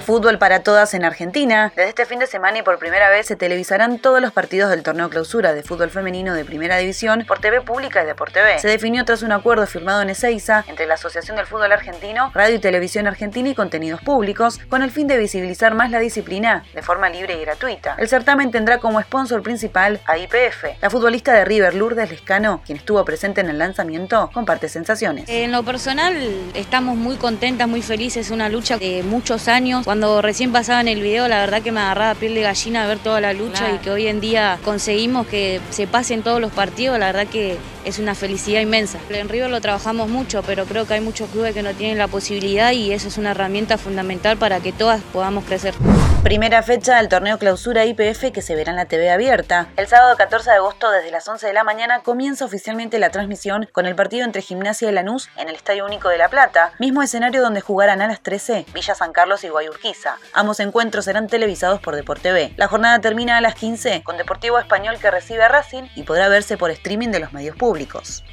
Fútbol para todas en Argentina. Desde este fin de semana y por primera vez se televisarán todos los partidos del torneo clausura de fútbol femenino de primera división por TV pública y de por TV. Se definió tras un acuerdo firmado en Ezeiza entre la Asociación del Fútbol Argentino, Radio y Televisión Argentina y Contenidos Públicos, con el fin de visibilizar más la disciplina de forma libre y gratuita. El certamen tendrá como sponsor principal a IPF. La futbolista de River, Lourdes Lescano, quien estuvo presente en el lanzamiento, comparte sensaciones. En lo personal estamos muy contentas, muy felices, una lucha de muchos años. Cuando recién pasaba en el video, la verdad que me agarraba piel de gallina ver toda la lucha y que hoy en día conseguimos que se pasen todos los partidos, la verdad que es una felicidad inmensa. En River lo trabajamos mucho, pero creo que hay muchos clubes que no tienen la posibilidad y eso es una herramienta fundamental para que todas podamos crecer. Primera fecha del torneo clausura IPF que se verá en la TV abierta. El sábado 14 de agosto desde las 11 de la mañana comienza oficialmente la transmisión con el partido entre Gimnasia y Lanús en el Estadio Único de La Plata, mismo escenario donde jugarán a las 13 Villa San Carlos y Guayurquiza. Ambos encuentros serán televisados por TV. La jornada termina a las 15 con Deportivo Español que recibe a Racing y podrá verse por streaming de los medios públicos.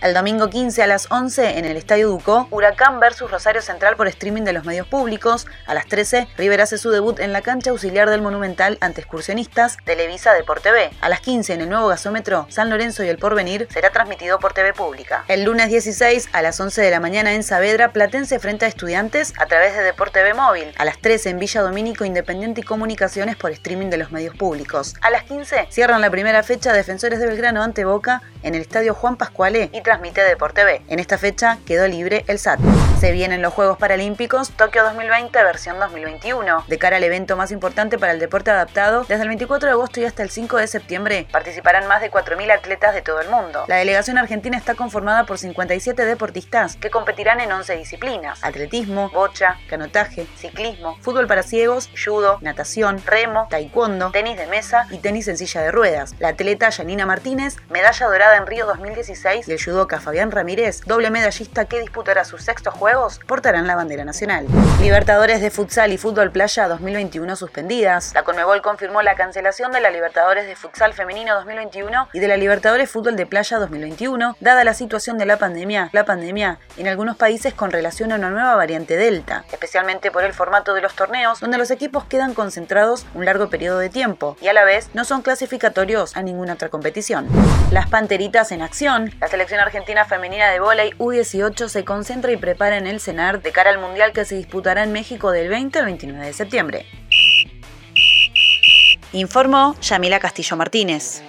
El domingo 15 a las 11 en el Estadio Ducó, Huracán versus Rosario Central por streaming de los medios públicos. A las 13, River hace su debut en la cancha auxiliar del Monumental ante excursionistas, Televisa de por TV. A las 15 en el nuevo gasómetro, San Lorenzo y el Porvenir será transmitido por TV Pública. El lunes 16 a las 11 de la mañana en Saavedra, Platense frente a Estudiantes a través de Deport TV Móvil. A las 13 en Villa Domínico, Independiente y Comunicaciones por streaming de los medios públicos. A las 15 cierran la primera fecha Defensores de Belgrano ante Boca en el Estadio Juan Pascuale y transmite Deport TV. En esta fecha quedó libre el SAT. Se vienen los Juegos Paralímpicos Tokio 2020 versión 2021. De cara al evento más importante para el deporte adaptado, desde el 24 de agosto y hasta el 5 de septiembre participarán más de 4.000 atletas de todo el mundo. La delegación argentina está conformada por 57 deportistas que competirán en 11 disciplinas. Atletismo, bocha, canotaje, ciclismo, fútbol para ciegos, judo, natación, remo, taekwondo, tenis de mesa y tenis en silla de ruedas. La atleta Janina Martínez, medalla dorada en Río 2016 y el judoka Fabián Ramírez, doble medallista que disputará sus sextos juegos, portarán la bandera nacional. Libertadores de futsal y fútbol playa 2021 suspendidas. La Conmebol confirmó la cancelación de la Libertadores de futsal femenino 2021 y de la Libertadores fútbol de playa 2021, dada la situación de la pandemia, la pandemia en algunos países con relación a una nueva variante Delta, especialmente por el formato de los torneos donde los equipos quedan concentrados un largo periodo de tiempo y a la vez no son clasificatorios a ninguna otra competición. Las Panteritas en acción. La selección argentina femenina de vóley U18 se concentra y prepara en el CENAR de cara al Mundial que se disputará en México del 20 al 29 de septiembre. Informó Yamila Castillo Martínez.